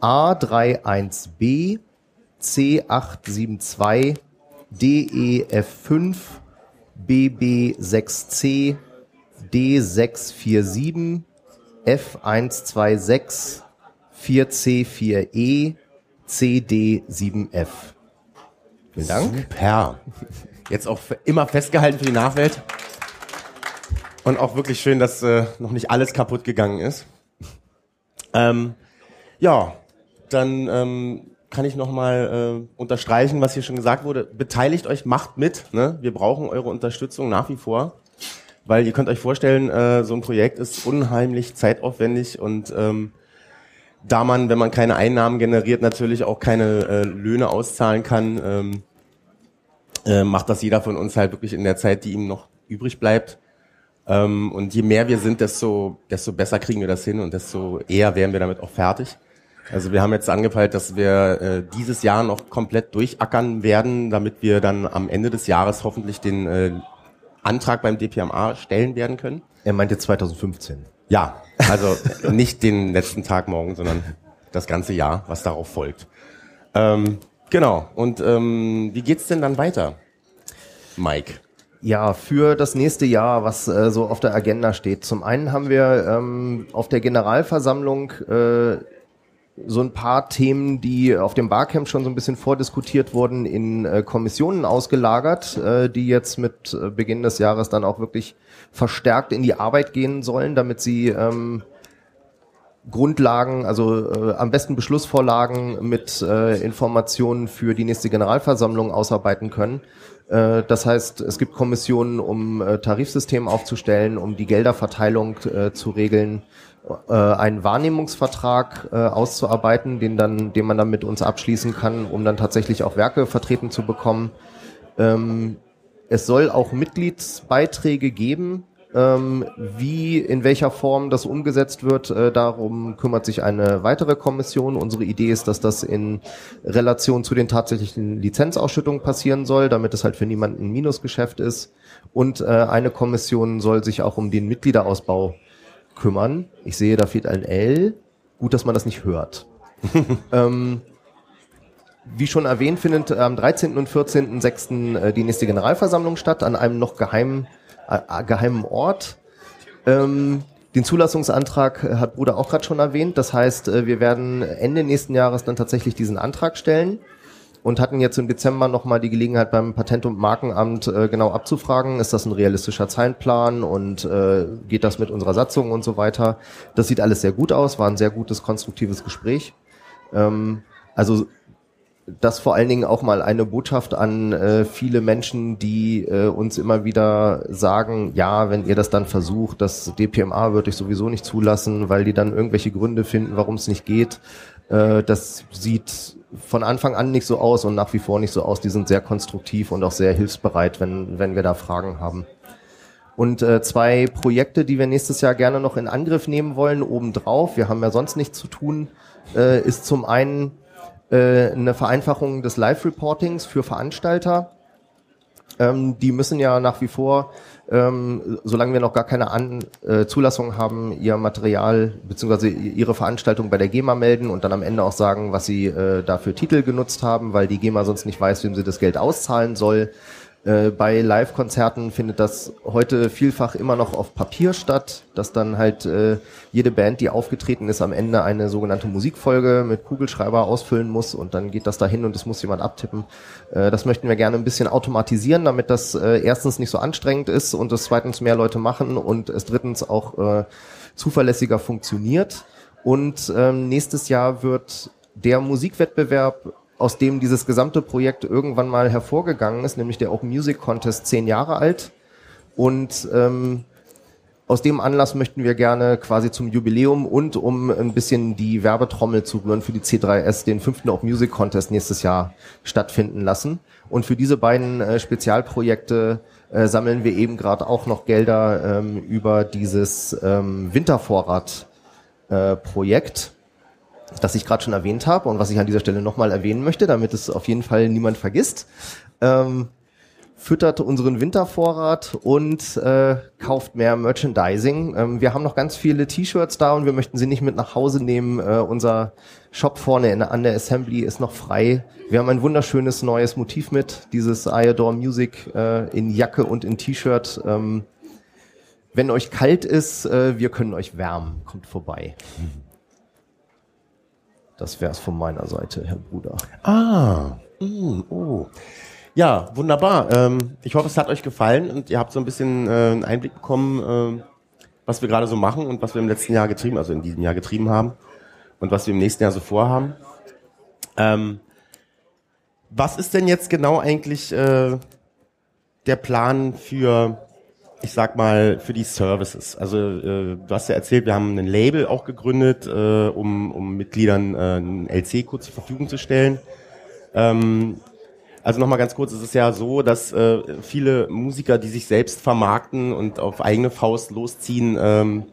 Speaker 2: A31B C872 DEF5 BB6C D647 F126 4C4E CD7F.
Speaker 3: Vielen Dank. Super. Jetzt auch immer festgehalten für die Nachwelt. Und auch wirklich schön, dass äh, noch nicht alles kaputt gegangen ist. Ähm, ja, dann ähm, kann ich nochmal äh, unterstreichen, was hier schon gesagt wurde. Beteiligt euch, macht mit. Ne? Wir brauchen eure Unterstützung nach wie vor. Weil ihr könnt euch vorstellen, äh, so ein Projekt ist unheimlich zeitaufwendig und ähm, da man, wenn man keine Einnahmen generiert, natürlich auch keine äh, Löhne auszahlen kann, ähm, äh, macht das jeder von uns halt wirklich in der Zeit, die ihm noch übrig bleibt. Ähm, und je mehr wir sind, desto, desto besser kriegen wir das hin und desto eher werden wir damit auch fertig. Also wir haben jetzt angepeilt, dass wir äh, dieses Jahr noch komplett durchackern werden, damit wir dann am Ende des Jahres hoffentlich den äh, Antrag beim DPMA stellen werden können.
Speaker 2: Er meinte 2015.
Speaker 3: Ja, also nicht den letzten Tag morgen, sondern das ganze Jahr, was darauf folgt. Ähm, genau. Und ähm, wie geht's denn dann weiter, Mike?
Speaker 2: Ja, für das nächste Jahr, was äh, so auf der Agenda steht. Zum einen haben wir ähm, auf der Generalversammlung äh, so ein paar Themen, die auf dem Barcamp schon so ein bisschen vordiskutiert wurden, in äh, Kommissionen ausgelagert, äh, die jetzt mit äh, Beginn des Jahres dann auch wirklich verstärkt in die Arbeit gehen sollen, damit sie ähm, Grundlagen, also äh, am besten Beschlussvorlagen mit äh, Informationen für die nächste Generalversammlung ausarbeiten können. Äh, das heißt, es gibt Kommissionen, um Tarifsystem aufzustellen, um die Gelderverteilung zu regeln, äh, einen Wahrnehmungsvertrag äh, auszuarbeiten, den dann, den man dann mit uns abschließen kann, um dann tatsächlich auch Werke vertreten zu bekommen. Ähm, es soll auch Mitgliedsbeiträge geben. Ähm, wie, in welcher Form das umgesetzt wird, äh, darum kümmert sich eine weitere Kommission. Unsere Idee ist, dass das in Relation zu den tatsächlichen Lizenzausschüttungen passieren soll, damit es halt für niemanden ein Minusgeschäft ist. Und äh, eine Kommission soll sich auch um den Mitgliederausbau kümmern. Ich sehe, da fehlt ein L. Gut, dass man das nicht hört. ähm, wie schon erwähnt, findet am 13. und 14.06. äh, die nächste Generalversammlung statt, an einem noch geheimen, äh, äh, geheimen Ort. Ähm, den Zulassungsantrag äh, hat Bruder auch gerade schon erwähnt. Das heißt, wir werden Ende nächsten Jahres dann tatsächlich diesen Antrag stellen und hatten jetzt im Dezember nochmal die Gelegenheit beim Patent- und Markenamt äh, genau abzufragen, ist das ein realistischer Zeitplan und äh, geht das mit unserer Satzung und so weiter. Das sieht alles sehr gut aus, war ein sehr gutes, konstruktives Gespräch. Ähm, also das vor allen Dingen auch mal eine Botschaft an äh, viele Menschen, die äh, uns immer wieder sagen, ja, wenn ihr das dann versucht, das DPMA würde ich sowieso nicht zulassen, weil die dann irgendwelche Gründe finden, warum es nicht geht. Äh, das sieht von Anfang an nicht so aus und nach wie vor nicht so aus. Die sind sehr konstruktiv und auch sehr hilfsbereit, wenn, wenn wir da Fragen haben. Und äh, zwei Projekte, die wir nächstes Jahr gerne noch in Angriff nehmen wollen, obendrauf, wir haben ja sonst nichts zu tun, äh, ist zum einen äh, eine Vereinfachung des Live-Reportings für Veranstalter. Ähm, die müssen ja nach wie vor, ähm, solange wir noch gar keine An äh, Zulassung haben, ihr Material bzw. ihre Veranstaltung bei der GEMA melden und dann am Ende auch sagen, was sie äh, dafür Titel genutzt haben, weil die GEMA sonst nicht weiß, wem sie das Geld auszahlen soll. Äh, bei Live-Konzerten findet das heute vielfach immer noch auf Papier statt, dass dann halt äh, jede Band, die aufgetreten ist, am Ende eine sogenannte Musikfolge mit Kugelschreiber ausfüllen muss und dann geht das dahin und das muss jemand abtippen. Äh, das möchten wir gerne ein bisschen automatisieren, damit das äh, erstens nicht so anstrengend ist und es zweitens mehr Leute machen und es drittens auch äh, zuverlässiger funktioniert. Und ähm, nächstes Jahr wird der Musikwettbewerb aus dem dieses gesamte Projekt irgendwann mal hervorgegangen ist, nämlich der Open Music Contest, zehn Jahre alt. Und ähm, aus dem Anlass möchten wir gerne quasi zum Jubiläum und um ein bisschen die Werbetrommel zu rühren für die C3S den fünften Open Music Contest nächstes Jahr stattfinden lassen. Und für diese beiden äh, Spezialprojekte äh, sammeln wir eben gerade auch noch Gelder ähm, über dieses ähm, Wintervorrat äh, Projekt das ich gerade schon erwähnt habe und was ich an dieser Stelle nochmal erwähnen möchte, damit es auf jeden Fall niemand vergisst. Ähm, füttert unseren Wintervorrat und äh, kauft mehr Merchandising. Ähm, wir haben noch ganz viele T-Shirts da und wir möchten sie nicht mit nach Hause nehmen. Äh, unser Shop vorne in, an der Assembly ist noch frei. Wir haben ein wunderschönes neues Motiv mit, dieses I Adore Music äh, in Jacke und in T-Shirt. Ähm, wenn euch kalt ist, äh, wir können euch wärmen. Kommt vorbei. Das wäre es von meiner Seite, Herr Bruder.
Speaker 3: Ah, mm, oh. Ja, wunderbar. Ähm, ich hoffe, es hat euch gefallen und ihr habt so ein bisschen äh, einen Einblick bekommen, äh, was wir gerade so machen und was wir im letzten Jahr getrieben, also in diesem Jahr getrieben haben und was wir im nächsten Jahr so vorhaben. Ähm, was ist denn jetzt genau eigentlich äh, der Plan für ich sag mal, für die Services. Also äh, du hast ja erzählt, wir haben ein Label auch gegründet, äh, um, um Mitgliedern äh, einen LC-Code zur Verfügung zu stellen. Ähm, also nochmal ganz kurz, es ist ja so, dass äh, viele Musiker, die sich selbst vermarkten und auf eigene Faust losziehen, ähm,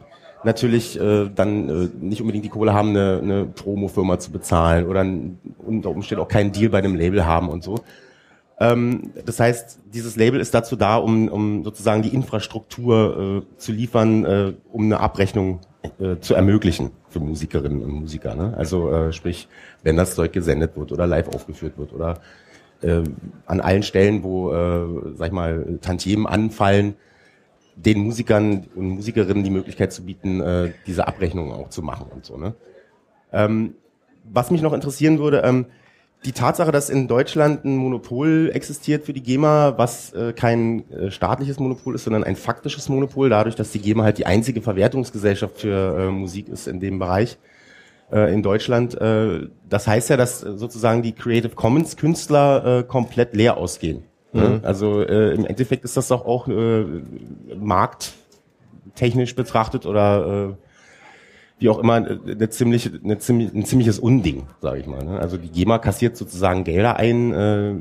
Speaker 3: natürlich äh, dann äh, nicht unbedingt die Kohle haben, eine, eine Promo-Firma zu bezahlen oder unter Umständen auch keinen Deal bei einem Label haben und so. Ähm, das heißt, dieses Label ist dazu da, um, um sozusagen die Infrastruktur äh, zu liefern, äh, um eine Abrechnung äh, zu ermöglichen für Musikerinnen und Musiker. Ne? Also äh, sprich, wenn das Zeug gesendet wird oder live aufgeführt wird oder äh, an allen Stellen, wo, äh, sag ich mal, Tantiemen anfallen, den Musikern und Musikerinnen die Möglichkeit zu bieten, äh, diese Abrechnung auch zu machen und so. Ne? Ähm, was mich noch interessieren würde, ähm, die Tatsache, dass in Deutschland ein Monopol existiert für die GEMA, was äh, kein äh, staatliches Monopol ist, sondern ein faktisches Monopol, dadurch, dass die GEMA halt die einzige Verwertungsgesellschaft für äh, Musik ist in dem Bereich äh, in Deutschland. Äh, das heißt ja, dass äh, sozusagen die Creative Commons Künstler komplett leer ausgehen. Ne? Also äh, im Endeffekt ist das doch auch markttechnisch betrachtet oder wie auch immer eine ziemliche, eine ziemlich, ein ziemliches Unding, sage ich mal. Ne? Also die GEMA kassiert sozusagen Gelder ein äh,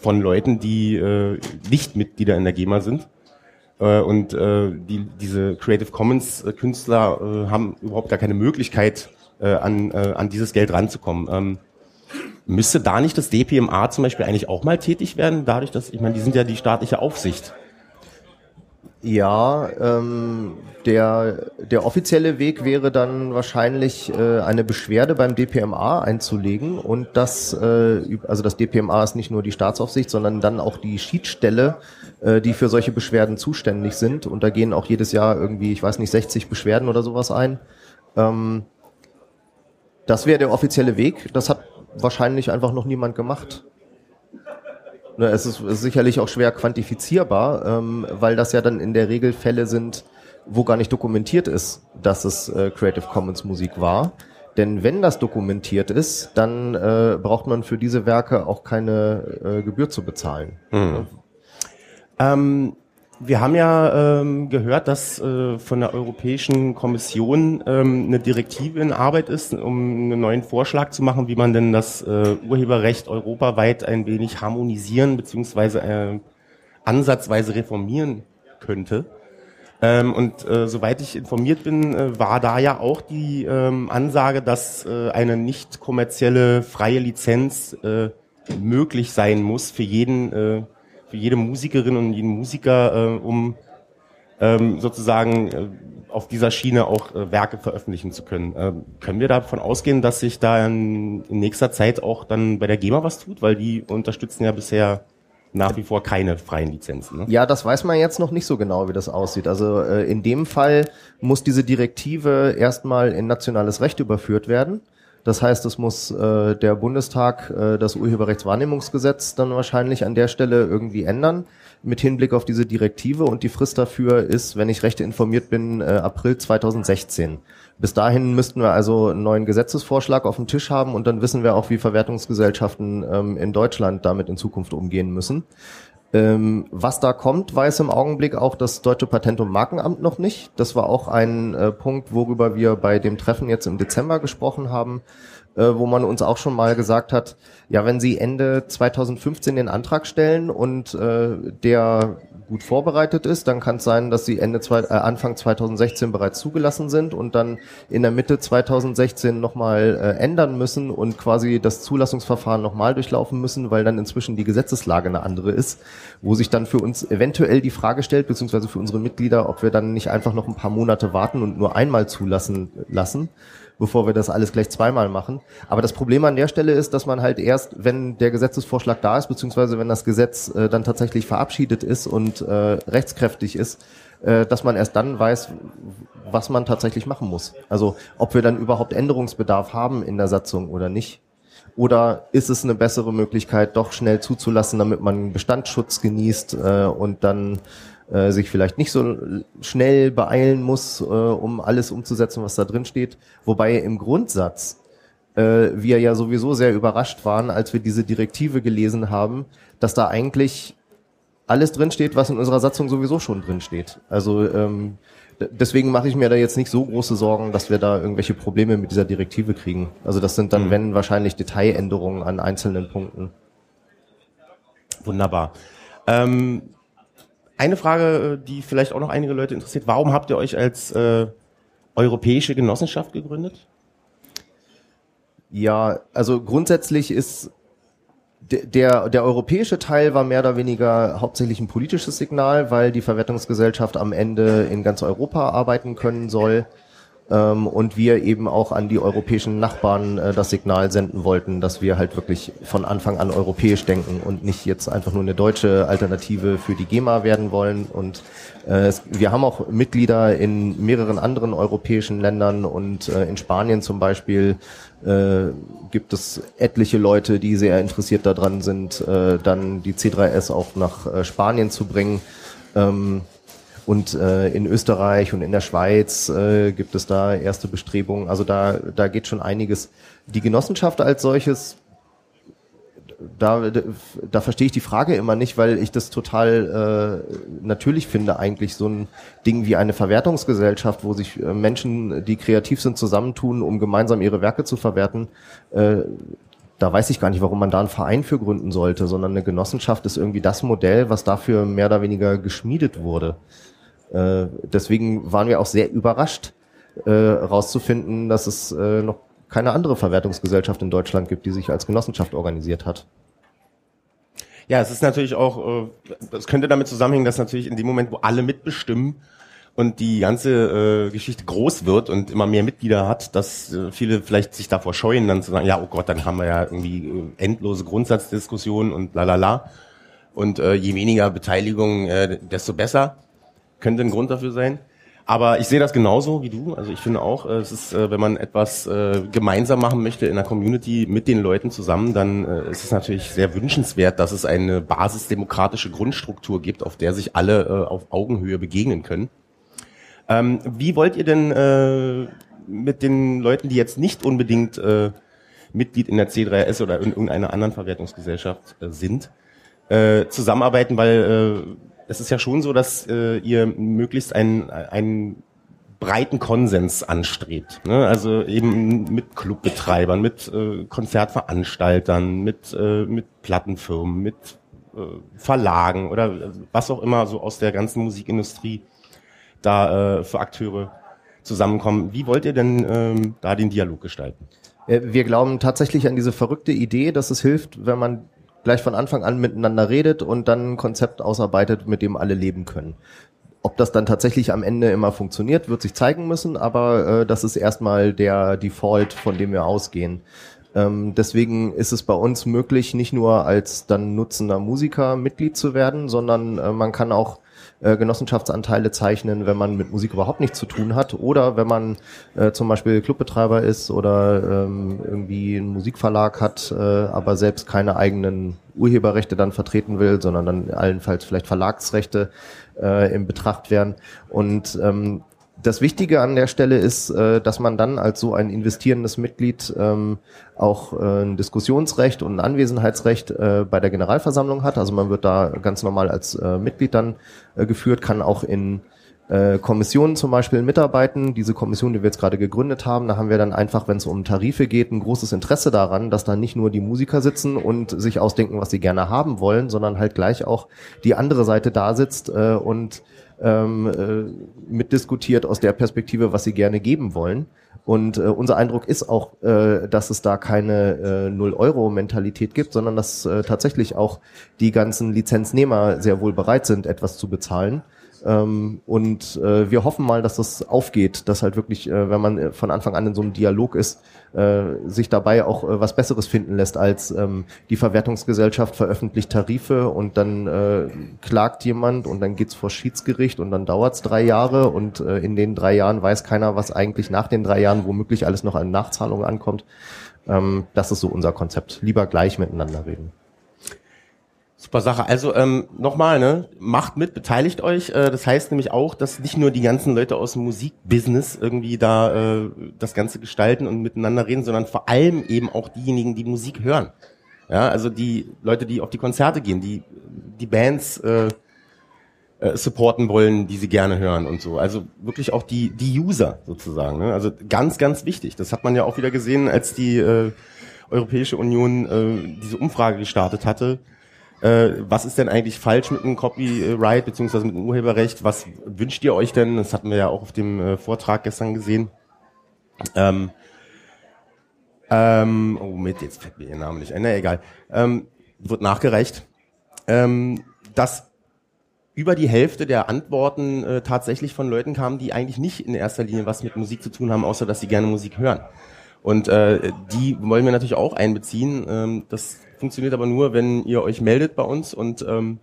Speaker 3: von Leuten, die äh, nicht Mitglieder in der GEMA sind. Äh, und äh, die, diese Creative Commons äh, Künstler äh, haben überhaupt gar keine Möglichkeit, äh, an, äh, an dieses Geld ranzukommen. Ähm, müsste da nicht das DPMA zum Beispiel eigentlich auch mal tätig werden, dadurch, dass, ich meine, die sind ja die staatliche Aufsicht.
Speaker 2: Ja, ähm, der, der offizielle Weg wäre dann wahrscheinlich äh, eine Beschwerde beim DPMA einzulegen und das, äh, also das DPMA ist nicht nur die Staatsaufsicht, sondern dann auch die Schiedsstelle, äh, die für solche Beschwerden zuständig sind und da gehen auch jedes Jahr irgendwie, ich weiß nicht, 60 Beschwerden oder sowas ein. Ähm, das wäre der offizielle Weg, das hat wahrscheinlich einfach noch niemand gemacht. Ne, Es ist sicherlich auch schwer quantifizierbar, ähm, weil das ja dann in der Regel Fälle sind, wo gar nicht dokumentiert ist, dass es äh, Creative Commons Musik war. Denn wenn das dokumentiert ist, dann äh, braucht man für diese Werke auch keine äh, Gebühr zu bezahlen.
Speaker 3: Ähm, wir haben ja ähm, gehört, dass äh, von der Europäischen Kommission ähm, eine Direktive in Arbeit ist, um einen neuen Vorschlag zu machen, wie man denn das äh, Urheberrecht europaweit ein wenig harmonisieren beziehungsweise äh, ansatzweise reformieren könnte. Ähm, und äh, soweit ich informiert bin, äh, war da ja auch die ähm, Ansage, dass äh, eine nicht kommerzielle freie Lizenz äh, möglich sein muss für jeden, äh, für jede Musikerin und jeden Musiker, äh, um ähm, sozusagen äh, auf dieser Schiene auch äh, Werke veröffentlichen zu können. Ähm, können wir davon ausgehen, dass sich da in, in nächster Zeit auch dann bei der GEMA was tut, weil die unterstützen ja bisher nach wie vor keine freien Lizenzen. Ne?
Speaker 2: Ja, das weiß man jetzt noch nicht so genau, wie das aussieht. Also äh, in dem Fall muss diese Direktive erstmal in nationales Recht überführt werden. Das heißt, es muss äh, der Bundestag äh, das Urheberrechtswahrnehmungsgesetz dann wahrscheinlich an der Stelle irgendwie ändern mit Hinblick auf diese Direktive und die Frist dafür ist, wenn ich recht informiert bin, äh, April 2016. Bis dahin müssten wir also einen neuen Gesetzesvorschlag auf dem Tisch haben und dann wissen wir auch, wie Verwertungsgesellschaften ähm, in Deutschland damit in Zukunft umgehen müssen. Ähm, was da kommt, weiß im Augenblick auch das Deutsche Patent- und Markenamt noch nicht. Das war auch ein äh, Punkt, worüber wir bei dem Treffen jetzt im Dezember gesprochen haben, äh, wo man uns auch schon mal gesagt hat, ja, wenn Sie Ende 2015 den Antrag stellen und äh, der gut vorbereitet ist, dann kann es sein, dass sie Ende zwei, äh, Anfang 2016 bereits zugelassen sind und dann in der Mitte 2016 nochmal äh, ändern müssen und quasi das Zulassungsverfahren nochmal durchlaufen müssen, weil dann inzwischen die Gesetzeslage eine andere ist, wo sich dann für uns eventuell die Frage stellt, beziehungsweise für unsere Mitglieder, ob wir dann nicht einfach noch ein paar Monate warten und nur einmal zulassen lassen bevor wir das alles gleich zweimal machen. Aber das Problem an der Stelle ist, dass man halt erst, wenn der Gesetzesvorschlag da ist, beziehungsweise wenn das Gesetz äh, dann tatsächlich verabschiedet ist und äh, rechtskräftig ist, äh, dass man erst dann weiß, was man tatsächlich machen muss. Also ob wir dann überhaupt Änderungsbedarf haben in der Satzung oder nicht. Oder ist es eine bessere Möglichkeit, doch schnell zuzulassen, damit man Bestandsschutz genießt äh, und dann äh, sich vielleicht nicht so schnell beeilen muss, äh, um alles umzusetzen, was da drin steht. Wobei im Grundsatz äh, wir ja sowieso sehr überrascht waren, als wir diese Direktive gelesen haben, dass da eigentlich alles drin steht, was in unserer Satzung sowieso schon drin steht. Also ähm, deswegen mache ich mir da jetzt nicht so große Sorgen, dass wir da irgendwelche Probleme mit dieser Direktive kriegen. Also das sind dann, wenn, wahrscheinlich Detailänderungen an einzelnen Punkten.
Speaker 3: Wunderbar. Ähm, eine Frage, äh, die vielleicht auch noch einige Leute interessiert. Warum habt ihr euch als äh, europäische Genossenschaft gegründet?
Speaker 2: Ja, also grundsätzlich ist de- der, der europäische Teil war mehr oder weniger hauptsächlich ein politisches Signal, weil die Verwertungsgesellschaft am Ende in ganz Europa arbeiten können soll ähm, und wir eben auch an die europäischen Nachbarn äh, das Signal senden wollten, dass wir halt wirklich von Anfang an europäisch denken und nicht jetzt einfach nur eine deutsche Alternative für die GEMA werden wollen. Und äh, es, wir haben auch Mitglieder in mehreren anderen europäischen Ländern und äh, in Spanien zum Beispiel äh, gibt es etliche Leute, die sehr interessiert daran sind, äh, dann die C3S auch nach äh, Spanien zu bringen. Ähm, und äh, in Österreich und in der Schweiz äh, gibt es da erste Bestrebungen. Also da, da geht schon einiges. Die Genossenschaft als solches da, da verstehe ich die Frage immer nicht, weil ich das total äh, natürlich finde, eigentlich so ein Ding wie eine Verwertungsgesellschaft, wo sich äh, Menschen, die kreativ sind, zusammentun, um gemeinsam ihre Werke zu verwerten. Äh, da weiß ich gar nicht, warum man da einen Verein für gründen sollte, sondern eine Genossenschaft ist irgendwie das Modell, was dafür mehr oder weniger geschmiedet wurde. Äh, deswegen waren wir auch sehr überrascht, äh, rauszufinden, dass es äh, noch keine andere Verwertungsgesellschaft in Deutschland gibt, die sich als Genossenschaft organisiert hat.
Speaker 3: Ja, es ist natürlich auch, äh, es könnte damit zusammenhängen, dass natürlich in dem Moment, wo alle mitbestimmen und die ganze äh, Geschichte groß wird und immer mehr Mitglieder hat, dass äh, viele vielleicht sich davor scheuen, dann zu sagen, ja, oh Gott, dann haben wir ja irgendwie äh, endlose Grundsatzdiskussionen und la la la. Und äh, je weniger Beteiligung, äh, desto besser. Könnte ein Grund dafür sein. Aber ich sehe das genauso wie du. Also ich finde auch, äh, es ist, äh, wenn man etwas äh, gemeinsam machen möchte in der Community mit den Leuten zusammen, dann ist es natürlich sehr wünschenswert, dass es eine basisdemokratische Grundstruktur gibt, auf der sich alle auf Augenhöhe begegnen können. Ähm, wie wollt ihr denn mit den Leuten, die jetzt nicht unbedingt Mitglied in der C3S oder in irgendeiner anderen Verwertungsgesellschaft sind, zusammenarbeiten, weil es ist ja schon so, dass äh, ihr möglichst einen, einen breiten Konsens anstrebt. Ne? Also eben mit Clubbetreibern, mit äh, Konzertveranstaltern, mit, äh, mit Plattenfirmen, mit äh, Verlagen oder was auch immer so aus der ganzen Musikindustrie da äh, für Akteure zusammenkommen. Wie wollt ihr denn ähm, da den Dialog gestalten?
Speaker 2: Äh, wir glauben tatsächlich an diese verrückte Idee, dass es hilft, wenn man gleich von Anfang an miteinander redet und dann ein Konzept ausarbeitet, mit dem alle leben können. Ob das dann tatsächlich am Ende immer funktioniert, wird sich zeigen müssen, aber äh, das ist erstmal der Default, von dem wir ausgehen. Ähm, deswegen ist es bei uns möglich, nicht nur als dann nutzender Musiker Mitglied zu werden, sondern äh, man kann auch äh, Genossenschaftsanteile zeichnen, wenn man mit Musik überhaupt nichts zu tun hat oder wenn man äh, zum Beispiel Clubbetreiber ist oder ähm, irgendwie einen Musikverlag hat, äh, aber selbst keine eigenen Urheberrechte dann vertreten will, sondern dann allenfalls vielleicht Verlagsrechte äh, in Betracht werden. Und ähm, das Wichtige an der Stelle ist, äh, dass man dann als so ein investierendes Mitglied ähm, auch äh, ein Diskussionsrecht und ein Anwesenheitsrecht äh, bei der Generalversammlung hat. Also man wird da ganz normal als Mitglied dann geführt, kann auch in Kommissionen zum Beispiel mitarbeiten. Diese Kommission, die wir jetzt gerade gegründet haben, da haben wir dann einfach, wenn es um Tarife geht, ein großes Interesse daran, dass da nicht nur die Musiker sitzen und sich ausdenken, was sie gerne haben wollen, sondern halt gleich auch die andere Seite da sitzt und ähm, äh, mitdiskutiert aus der Perspektive, was sie gerne geben wollen. Und äh, unser Eindruck ist auch, äh, dass es da keine äh, Null-Euro-Mentalität gibt, sondern dass äh, tatsächlich auch die ganzen Lizenznehmer sehr wohl bereit sind, etwas zu bezahlen. Ähm, und äh, wir hoffen mal, dass das aufgeht, dass halt wirklich, äh, wenn man äh, von Anfang an in so einem Dialog ist, äh, sich dabei auch äh, was Besseres finden lässt, als ähm, die Verwertungsgesellschaft veröffentlicht Tarife und dann äh, klagt jemand und dann geht's vor Schiedsgericht und dann dauert's drei Jahre und äh, in den drei Jahren weiß keiner, was eigentlich nach den drei Jahren womöglich alles noch an Nachzahlungen ankommt. Ähm, das ist so unser Konzept. Lieber gleich miteinander reden.
Speaker 3: Super Sache. Also ähm, nochmal, ne, macht mit, beteiligt euch. Äh, das heißt nämlich auch, dass nicht nur die ganzen Leute aus dem Musikbusiness irgendwie da äh, das Ganze gestalten und miteinander reden, sondern vor allem eben auch diejenigen, die Musik hören. Ja, also die Leute, die auf die Konzerte gehen, die die Bands äh, äh, supporten wollen, die sie gerne hören und so. Also wirklich auch die die User sozusagen. Ne? Also ganz ganz wichtig. Das hat man ja auch wieder gesehen, als die äh, Europäische Union äh, diese Umfrage gestartet hatte äh, was ist denn eigentlich falsch mit dem Copyright beziehungsweise mit dem Urheberrecht? Was wünscht ihr euch denn? Das hatten wir ja auch auf dem äh, Vortrag gestern gesehen. Ähm, ähm, oh, mit, jetzt fällt mir ihr Name nicht ein. Na, egal. Ähm, wird nachgereicht. Ähm, dass über die Hälfte der Antworten äh, tatsächlich von Leuten kamen, die eigentlich nicht in erster Linie was mit Musik zu tun haben, außer dass sie gerne Musik hören. Und äh, die wollen wir natürlich auch einbeziehen. Ähm, das funktioniert aber nur, wenn ihr euch meldet bei uns und ähm,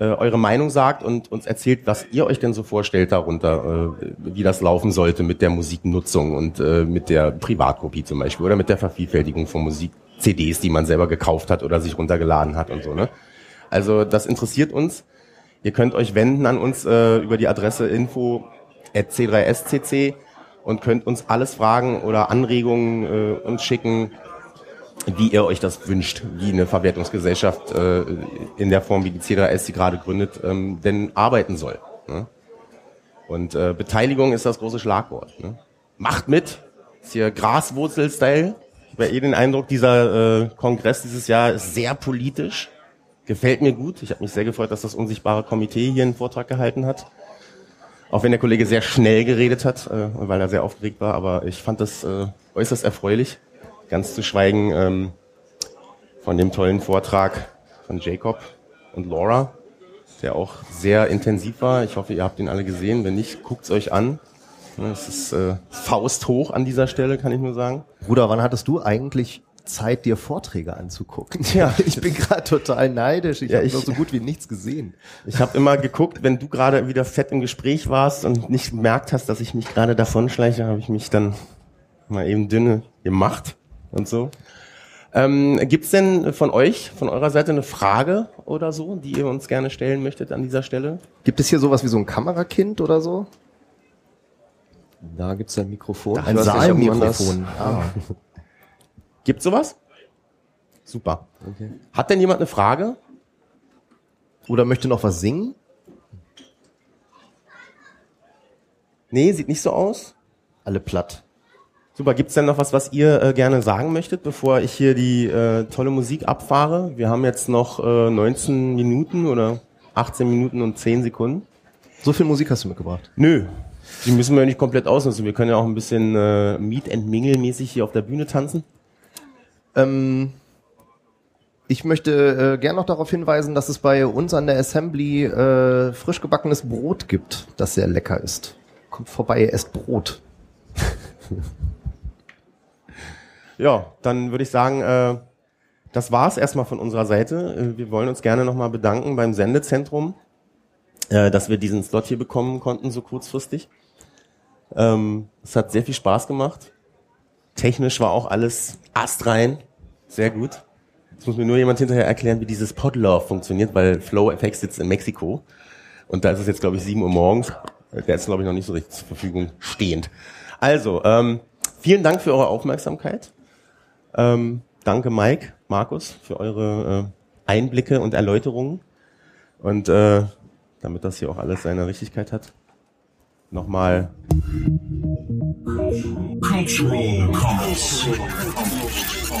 Speaker 3: äh, eure Meinung sagt und uns erzählt, was ihr euch denn so vorstellt darunter, äh, wie das laufen sollte mit der Musiknutzung und äh, mit der Privatkopie zum Beispiel oder mit der Vervielfältigung von Musik, CDs, die man selber gekauft hat oder sich runtergeladen hat und so. Ne? Also das interessiert uns. Ihr könnt euch wenden an uns äh, über die Adresse info at c3scc und könnt uns alles fragen oder Anregungen äh, uns schicken, wie ihr euch das wünscht, wie eine Verwertungsgesellschaft äh, in der Form, wie die C3S sie gerade gründet, ähm, denn arbeiten soll. Ne? Und äh, Beteiligung ist das große Schlagwort. Ne? Macht mit, ist hier Graswurzel-Style. Ich habe eh den Eindruck, dieser äh, Kongress dieses Jahr ist sehr politisch. Gefällt mir gut. Ich habe mich sehr gefreut, dass das unsichtbare Komitee hier einen Vortrag gehalten hat. Auch wenn der Kollege sehr schnell geredet hat, äh, weil er sehr aufgeregt war, aber ich fand das äh, äußerst erfreulich. Ganz zu schweigen ähm, von dem tollen Vortrag von Jacob und Laura, der auch sehr intensiv war. Ich hoffe, ihr habt ihn alle gesehen. Wenn nicht, guckt's euch an. Es ist äh, Faust hoch an dieser Stelle, kann ich nur sagen.
Speaker 2: Bruder, wann hattest du eigentlich Zeit, dir Vorträge anzugucken? Ja, ich bin gerade total neidisch. Ich
Speaker 3: Ja,
Speaker 2: habe noch so gut wie nichts gesehen.
Speaker 3: Ich habe immer geguckt, wenn du gerade wieder fett im Gespräch warst und nicht gemerkt hast, dass ich mich gerade davonschleiche, habe ich mich dann mal eben dünne gemacht und so. Ähm, gibt's denn von euch, von eurer Seite eine Frage oder so, die ihr uns gerne stellen möchtet an dieser Stelle?
Speaker 2: Gibt es hier sowas wie so ein Kamerakind oder so?
Speaker 6: Da gibt's ein Mikrofon.
Speaker 2: Ein
Speaker 6: man das-
Speaker 2: Saalmikrofon. Ah.
Speaker 3: Gibt's sowas? Super. Hat denn jemand eine Frage?
Speaker 2: Oder möchte noch was singen?
Speaker 3: Nee, sieht nicht so aus.
Speaker 2: Alle platt.
Speaker 3: Super, gibt's denn noch was, was ihr äh, gerne sagen möchtet, bevor ich hier die äh, tolle Musik abfahre? Wir haben jetzt noch äh, 19 Minuten oder 18 Minuten und 10 Sekunden.
Speaker 2: So viel Musik hast du mitgebracht.
Speaker 3: Nö, die müssen wir nicht komplett ausnutzen. Wir können ja auch ein bisschen äh, Meet and Mingle mäßig hier auf der Bühne tanzen.
Speaker 2: Ähm, ich möchte äh, gern noch darauf hinweisen, dass es bei uns an der Assembly äh, frisch gebackenes Brot gibt, das sehr lecker ist. Kommt vorbei, esst Brot.
Speaker 3: Ja, dann würde ich sagen, äh, das war's erstmal von unserer Seite. Äh, wir wollen uns gerne nochmal bedanken beim Sendezentrum, äh, dass wir diesen Slot hier bekommen konnten, so kurzfristig. Ähm, es hat sehr viel Spaß gemacht. Technisch war auch alles astrein. Sehr gut. Jetzt muss mir nur jemand hinterher erklären, wie dieses Podlove funktioniert, weil Flow FX sitzt in Mexiko. Und da ist es jetzt, glaube ich, 7 Uhr morgens. Der ist, glaube ich, noch nicht so richtig zur Verfügung stehend. Also, ähm, vielen Dank für eure Aufmerksamkeit. Ähm, danke Mike, Markus, für eure äh, Einblicke und Erläuterungen. Und äh, damit das hier auch alles seine Richtigkeit hat, nochmal
Speaker 4: Cultural Commons.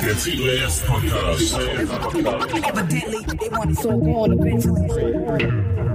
Speaker 4: Der CBS Podcast.
Speaker 5: Evidently, they want it so hard eventually.